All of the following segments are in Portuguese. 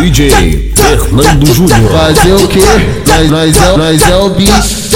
DJ Fernando Júnior. Fazer o que? Nós, nós, é, nós é o bicho.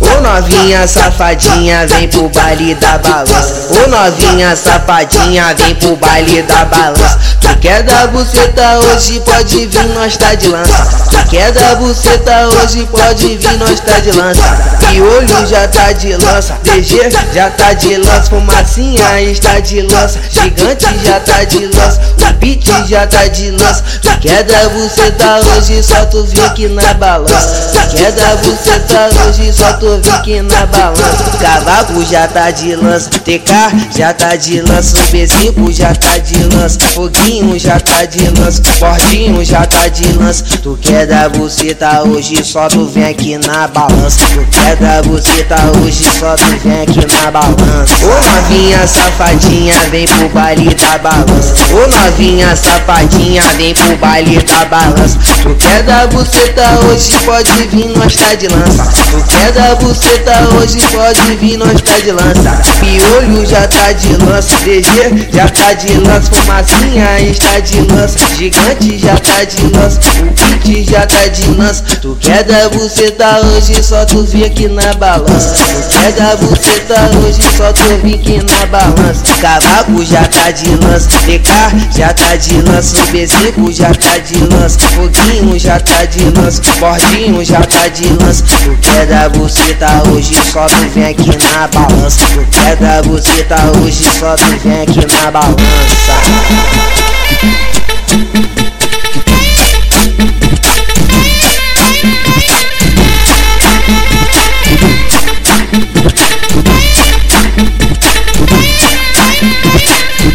Ô novinha safadinha, vem pro baile da balança. Ô novinha safadinha, vem pro baile da balança. Tu quer dar buceta hoje, pode vir, nós tá de lança. Tu quer dar buceta hoje, pode vir, nós tá de lança. Olho já tá de lança, DG já tá de lança. Fumacinha está de lança, gigante já tá de lança. O beat já tá de lança. Quer dar buceta hoje, só tu vir aqui na balança. Quer dar buceta hoje, só tu vir aqui na balança. Cavaco já tá de lança, TK já tá de lança. O B5 já tá de lança, Foguinho já tá de lança, Bordinho já tá de lança. Tu quer dar buceta hoje, só tu vem aqui na balança. Tu quer dar buceta hoje, só tu vem aqui na balança. Ô novinha safadinha, vem pro baile da balança. Ô novinha safadinha, vem pro baile da balança. Tu quer dar buceta hoje, pode vir, nós tá de lança. Tu quer dar buceta hoje, pode vir, nós tá de lança. Piolho já tá de lança, DG já tá de lança. Fumacinha está de lança, gigante já tá de lança. O beat já tá de lança. Tu quer dar buceta hoje, só tu vir aqui na balança. Quer dar buceta hoje, só tu vir aqui na balança. Cavaco já tá de lança, DK já tá de lança. O B5 já tá de lança, Foguinho já tá de lança, Bordinho já tá de lança. Tu quer dar buceta hoje, só tu vem aqui na balança. Tu quer dar buceta hoje, só tu vem aqui na balança.